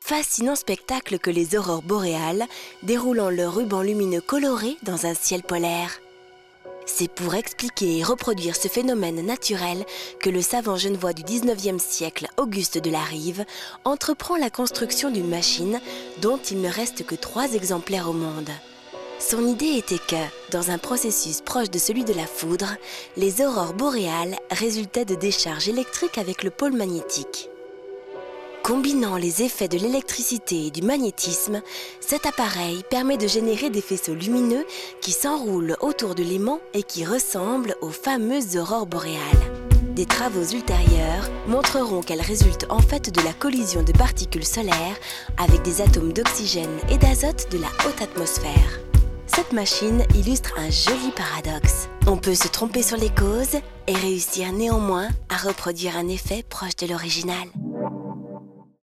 Fascinant spectacle que les aurores boréales, déroulant leur ruban lumineux coloré dans un ciel polaire. C'est pour expliquer et reproduire ce phénomène naturel que le savant genevois du 19e siècle, Auguste de la Rive, entreprend la construction d'une machine dont il ne reste que trois exemplaires au monde. Son idée était que, dans un processus proche de celui de la foudre, les aurores boréales résultaient de décharges électriques avec le pôle magnétique. Combinant les effets de l'électricité et du magnétisme, cet appareil permet de générer des faisceaux lumineux qui s'enroulent autour de l'aimant et qui ressemblent aux fameuses aurores boréales. Des travaux ultérieurs montreront qu'elles résultent en fait de la collision de particules solaires avec des atomes d'oxygène et d'azote de la haute atmosphère. Cette machine illustre un joli paradoxe. On peut se tromper sur les causes et réussir néanmoins à reproduire un effet proche de l'original.